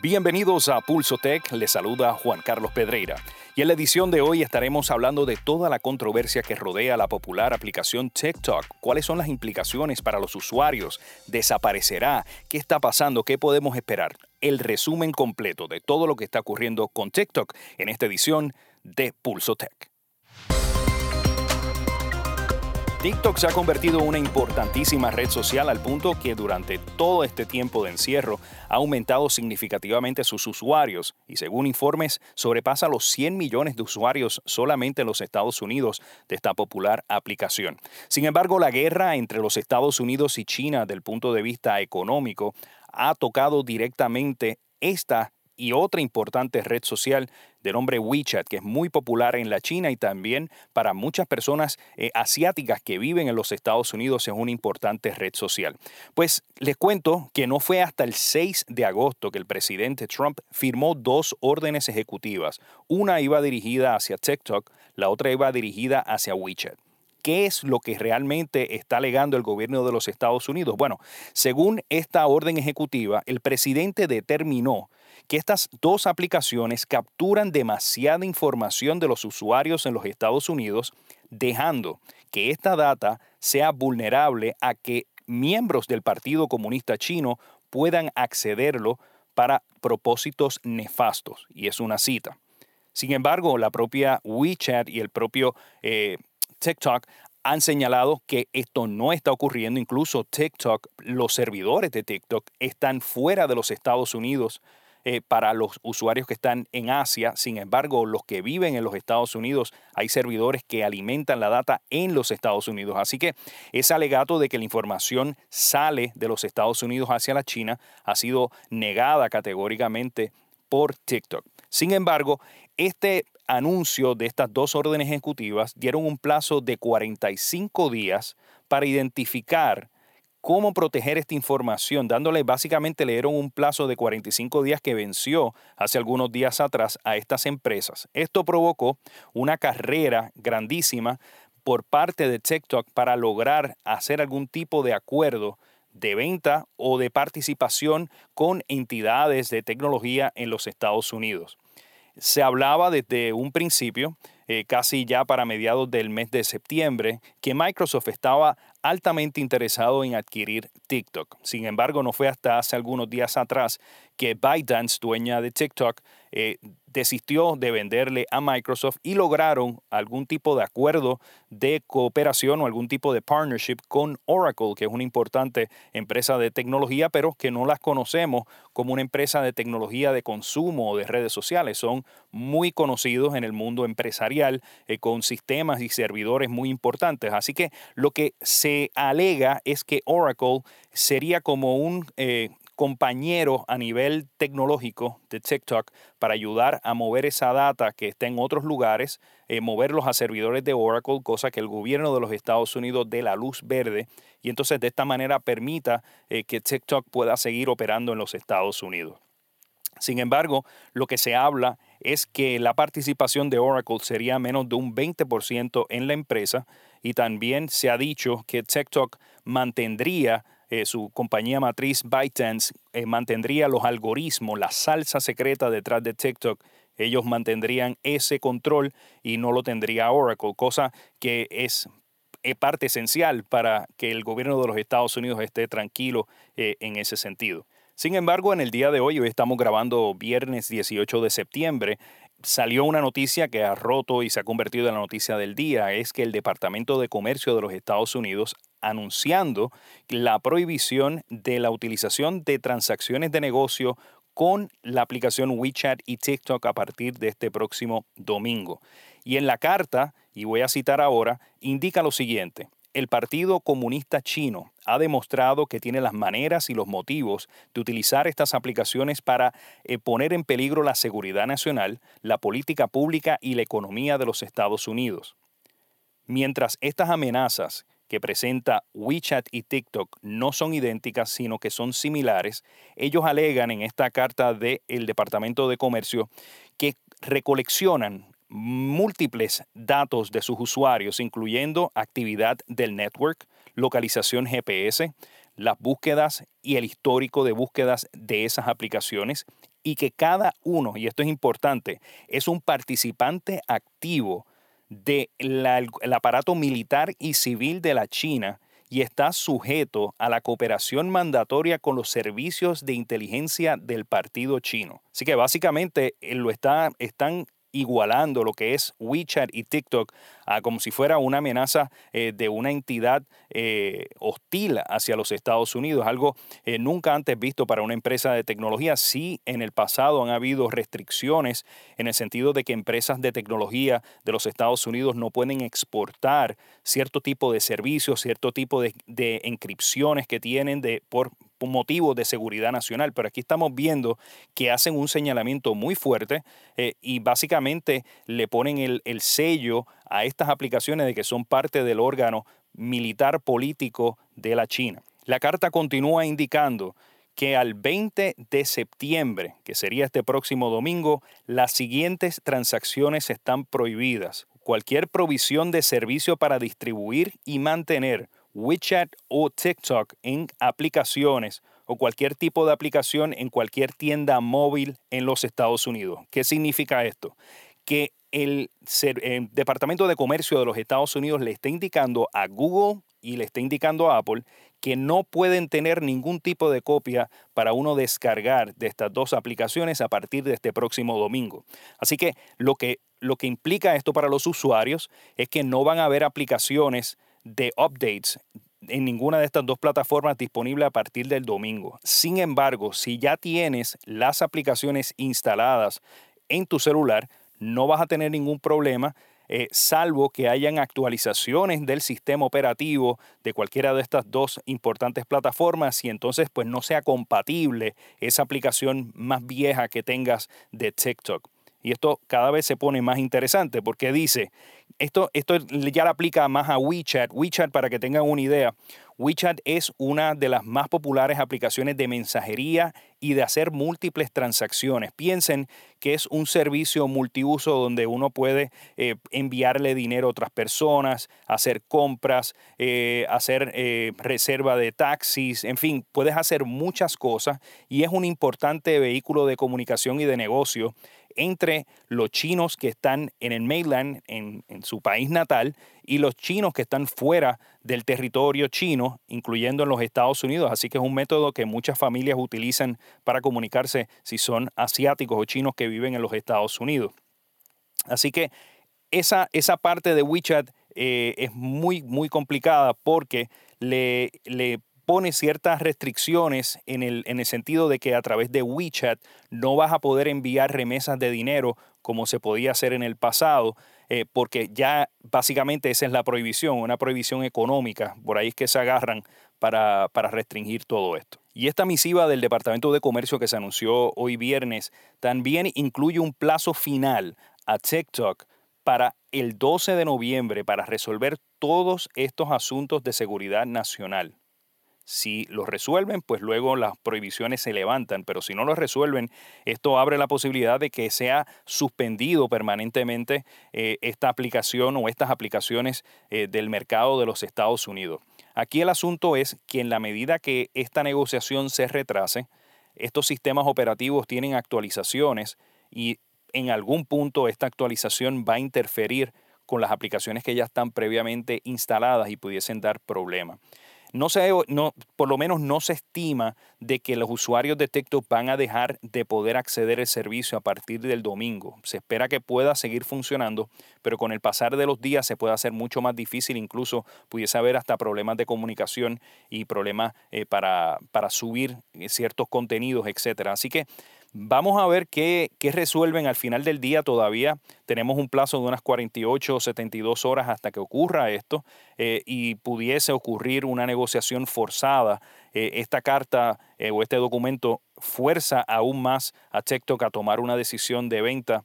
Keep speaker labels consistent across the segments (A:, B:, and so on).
A: Bienvenidos a Pulso Tech, les saluda Juan Carlos Pedreira. Y en la edición de hoy estaremos hablando de toda la controversia que rodea la popular aplicación TikTok. ¿Cuáles son las implicaciones para los usuarios? ¿Desaparecerá? ¿Qué está pasando? ¿Qué podemos esperar? El resumen completo de todo lo que está ocurriendo con TikTok en esta edición de Pulso Tech. TikTok se ha convertido en una importantísima red social al punto que durante todo este tiempo de encierro ha aumentado significativamente sus usuarios y según informes sobrepasa los 100 millones de usuarios solamente en los Estados Unidos de esta popular aplicación. Sin embargo, la guerra entre los Estados Unidos y China del punto de vista económico ha tocado directamente esta y otra importante red social de nombre WeChat, que es muy popular en la China y también para muchas personas eh, asiáticas que viven en los Estados Unidos es una importante red social. Pues les cuento que no fue hasta el 6 de agosto que el presidente Trump firmó dos órdenes ejecutivas. Una iba dirigida hacia TikTok, la otra iba dirigida hacia WeChat. ¿Qué es lo que realmente está alegando el gobierno de los Estados Unidos? Bueno, según esta orden ejecutiva, el presidente determinó que estas dos aplicaciones capturan demasiada información de los usuarios en los Estados Unidos, dejando que esta data sea vulnerable a que miembros del Partido Comunista Chino puedan accederlo para propósitos nefastos. Y es una cita. Sin embargo, la propia WeChat y el propio eh, TikTok han señalado que esto no está ocurriendo. Incluso TikTok, los servidores de TikTok están fuera de los Estados Unidos eh, para los usuarios que están en Asia. Sin embargo, los que viven en los Estados Unidos, hay servidores que alimentan la data en los Estados Unidos. Así que ese alegato de que la información sale de los Estados Unidos hacia la China ha sido negada categóricamente por TikTok. Sin embargo, este anuncio de estas dos órdenes ejecutivas dieron un plazo de 45 días para identificar cómo proteger esta información, dándole básicamente le dieron un plazo de 45 días que venció hace algunos días atrás a estas empresas. Esto provocó una carrera grandísima por parte de TikTok para lograr hacer algún tipo de acuerdo de venta o de participación con entidades de tecnología en los Estados Unidos. Se hablaba desde un principio, eh, casi ya para mediados del mes de septiembre, que Microsoft estaba altamente interesado en adquirir TikTok. Sin embargo, no fue hasta hace algunos días atrás que ByteDance, dueña de TikTok, eh, desistió de venderle a Microsoft y lograron algún tipo de acuerdo de cooperación o algún tipo de partnership con Oracle, que es una importante empresa de tecnología, pero que no las conocemos como una empresa de tecnología de consumo o de redes sociales. Son muy conocidos en el mundo empresarial eh, con sistemas y servidores muy importantes. Así que lo que se alega es que Oracle sería como un eh, compañero a nivel tecnológico de TikTok para ayudar a mover esa data que está en otros lugares, eh, moverlos a servidores de Oracle, cosa que el gobierno de los Estados Unidos dé la luz verde y entonces de esta manera permita eh, que TikTok pueda seguir operando en los Estados Unidos. Sin embargo, lo que se habla es que la participación de Oracle sería menos de un 20% en la empresa y también se ha dicho que TikTok mantendría eh, su compañía matriz ByteDance eh, mantendría los algoritmos, la salsa secreta detrás de TikTok. Ellos mantendrían ese control y no lo tendría Oracle, cosa que es eh, parte esencial para que el gobierno de los Estados Unidos esté tranquilo en ese sentido. Sin embargo, en el día de hoy, hoy estamos grabando viernes 18 de septiembre, salió una noticia que ha roto y se ha convertido en la noticia del día, es que el Departamento de Comercio de los Estados Unidos anunciando la prohibición de la utilización de transacciones de negocio con la aplicación WeChat y TikTok a partir de este próximo domingo. Y en la carta, y voy a citar ahora, indica lo siguiente. El Partido Comunista Chino ha demostrado que tiene las maneras y los motivos de utilizar estas aplicaciones para eh, poner en peligro la seguridad nacional, la política pública y la economía de los Estados Unidos. Mientras estas amenazas que presenta WeChat y TikTok no son idénticas, sino que son similares, ellos alegan en esta carta del Departamento de Comercio que recoleccionan múltiples datos de sus usuarios, incluyendo actividad del network, localización GPS, las búsquedas y el histórico de búsquedas de esas aplicaciones, y que cada uno, y esto es importante, es un participante activo del aparato militar y civil de la China y está sujeto a la cooperación mandatoria con los servicios de inteligencia del partido chino. Así que básicamente eh, lo está, están igualando lo que es WeChat y TikTok a como si fuera una amenaza eh, de una entidad eh, hostil hacia los Estados Unidos, algo eh, nunca antes visto para una empresa de tecnología. Sí, en el pasado han habido restricciones en el sentido de que empresas de tecnología de los Estados Unidos no pueden exportar cierto tipo de servicios, cierto tipo de, de encripciones que tienen de, por, motivo de seguridad nacional, pero aquí estamos viendo que hacen un señalamiento muy fuerte eh, y básicamente le ponen el, el sello a estas aplicaciones de que son parte del órgano militar político de la China. La carta continúa indicando que al 20 de septiembre, que sería este próximo domingo, las siguientes transacciones están prohibidas. Cualquier provisión de servicio para distribuir y mantener WeChat o TikTok en aplicaciones o cualquier tipo de aplicación en cualquier tienda móvil en los Estados Unidos. ¿Qué significa esto? Que el, Departamento de Comercio de los Estados Unidos le está indicando a Google y le está indicando a Apple que no pueden tener ningún tipo de copia para uno descargar de estas dos aplicaciones a partir de este próximo domingo. Así que lo que, lo que implica esto para los usuarios es que no van a haber aplicaciones de updates en ninguna de estas dos plataformas disponible a partir del domingo. Sin embargo, si ya tienes las aplicaciones instaladas en tu celular, no vas a tener ningún problema, eh, salvo que hayan actualizaciones del sistema operativo de cualquiera de estas dos importantes plataformas y entonces pues no sea compatible esa aplicación más vieja que tengas de TikTok. Y esto cada vez se pone más interesante porque dice esto, esto ya le aplica más a WeChat. WeChat, para que tengan una idea, WeChat es una de las más populares aplicaciones de mensajería y de hacer múltiples transacciones. Piensen que es un servicio multiuso donde uno puede eh, enviarle dinero a otras personas, hacer compras, eh, hacer eh, reserva de taxis, en fin, puedes hacer muchas cosas y es un importante vehículo de comunicación y de negocio entre los chinos que están en el mainland, en, su país natal, y los chinos que están fuera del territorio chino, incluyendo en los Estados Unidos. Así que es un método que muchas familias utilizan para comunicarse si son asiáticos o chinos que viven en los Estados Unidos. Así que esa, esa parte de WeChat eh, es muy, muy complicada porque le, le pone ciertas restricciones en el, en el sentido de que a través de WeChat no vas a poder enviar remesas de dinero como se podía hacer en el pasado. Eh, porque ya básicamente esa es la prohibición, una prohibición económica, por ahí es que se agarran para, para restringir todo esto. Y esta misiva del Departamento de Comercio que se anunció hoy viernes también incluye un plazo final a TikTok para el 12 de noviembre para resolver todos estos asuntos de seguridad nacional. Si los resuelven, pues luego las prohibiciones se levantan, pero si no los resuelven, esto abre la posibilidad de que sea suspendido permanentemente eh, esta aplicación o estas aplicaciones eh, del mercado de los Estados Unidos. Aquí el asunto es que en la medida que esta negociación se retrase, estos sistemas operativos tienen actualizaciones y en algún punto esta actualización va a interferir con las aplicaciones que ya están previamente instaladas y pudiesen dar problemas. No se, no, por lo menos no se estima de que los usuarios de TikTok van a dejar de poder acceder al servicio a partir del domingo. Se espera que pueda seguir funcionando, pero con el pasar de los días se puede hacer mucho más difícil, incluso pudiese haber hasta problemas de comunicación y problemas eh, para, para subir eh, ciertos contenidos, etc. Así que Vamos a ver qué, resuelven al final del día. Todavía tenemos un plazo de unas 48 o 72 horas hasta que ocurra esto eh, y pudiese ocurrir una negociación forzada. Eh, esta carta eh, o este documento fuerza aún más a TikTok a tomar una decisión de venta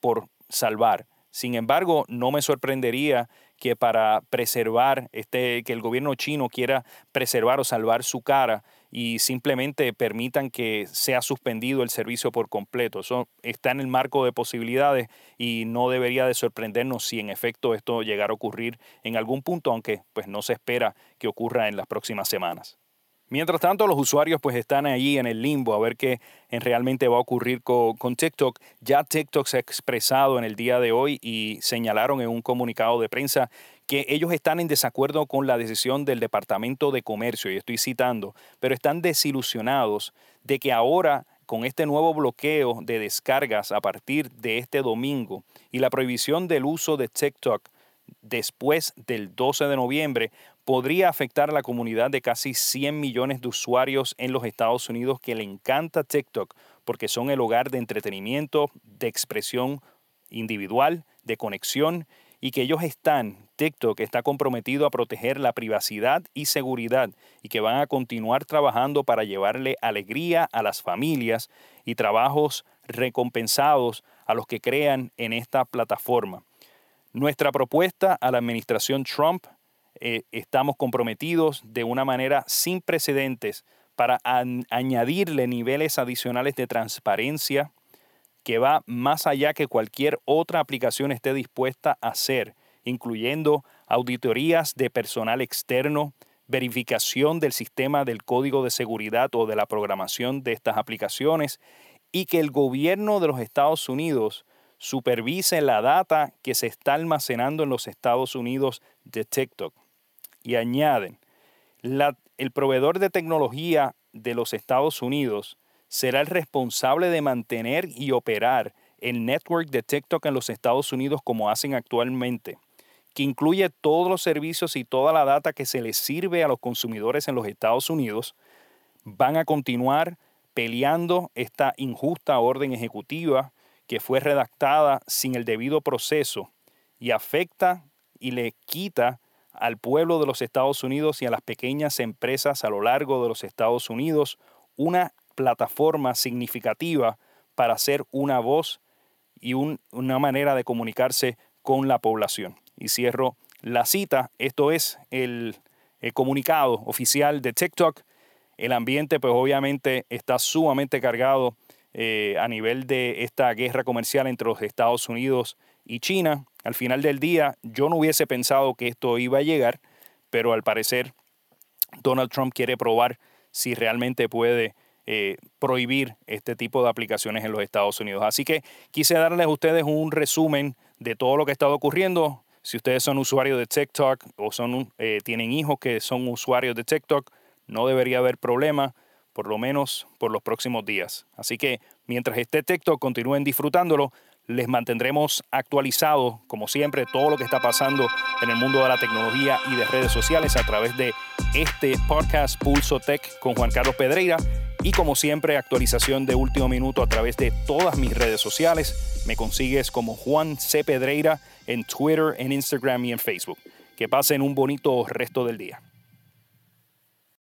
A: por salvar. Sin embargo, no me sorprendería que para preservar, este, que el gobierno chino quiera preservar o salvar su cara, y simplemente permitan que sea suspendido el servicio por completo. Eso está en el marco de posibilidades y no debería de sorprendernos si en efecto esto llegara a ocurrir en algún punto, aunque pues no se espera que ocurra en las próximas semanas. Mientras tanto, los usuarios pues están allí en el limbo a ver qué realmente va a ocurrir con, con, TikTok. Ya TikTok se ha expresado en el día de hoy y señalaron en un comunicado de prensa que ellos están en desacuerdo con la decisión del Departamento de Comercio, y estoy citando, pero están desilusionados de que ahora con este nuevo bloqueo de descargas a partir de este domingo y la prohibición del uso de TikTok después del 12 de noviembre, podría afectar a la comunidad de casi 100 millones de usuarios en los Estados Unidos que le encanta TikTok porque son el hogar de entretenimiento, de expresión individual, de conexión y que ellos están, TikTok está comprometido a proteger la privacidad y seguridad y que van a continuar trabajando para llevarle alegría a las familias y trabajos recompensados a los que crean en esta plataforma. Nuestra propuesta a la administración Trump eh, estamos comprometidos de una manera sin precedentes para añadirle niveles adicionales de transparencia que va más allá que cualquier otra aplicación esté dispuesta a hacer, incluyendo auditorías de personal externo, verificación del sistema del código de seguridad o de la programación de estas aplicaciones y que el gobierno de los Estados Unidos supervise la data que se está almacenando en los Estados Unidos de TikTok y añaden, el proveedor de tecnología de los Estados Unidos será el responsable de mantener y operar el network de TikTok en los Estados Unidos como hacen actualmente, que incluye todos los servicios y toda la data que se les sirve a los consumidores en los Estados Unidos, van a continuar peleando esta injusta orden ejecutiva que fue redactada sin el debido proceso y afecta y le quita al pueblo de los Estados Unidos y a las pequeñas empresas a lo largo de los Estados Unidos una plataforma significativa para ser una voz y una manera de comunicarse con la población. Y cierro la cita, esto es el, comunicado oficial de TikTok. El ambiente pues obviamente está sumamente cargado eh, a nivel de esta guerra comercial entre los Estados Unidos y China. Al final del día, yo no hubiese pensado que esto iba a llegar, pero al parecer Donald Trump quiere probar si realmente puede eh, prohibir este tipo de aplicaciones en los Estados Unidos. Así que quise darles a ustedes un resumen de todo lo que ha estado ocurriendo. Si ustedes son usuarios de TikTok o son, eh, tienen hijos que son usuarios de TikTok, no debería haber problema, por lo menos por los próximos días. Así que mientras esté TikTok, continúen disfrutándolo les mantendremos actualizados, como siempre, todo lo que está pasando en el mundo de la tecnología y de redes sociales a través de este podcast Pulso Tech con Juan Carlos Pedreira. Y como siempre, actualización de último minuto a través de todas mis redes sociales. Me consigues como Juan C. Pedreira en Twitter, en Instagram y en Facebook. Que pasen un bonito resto del día.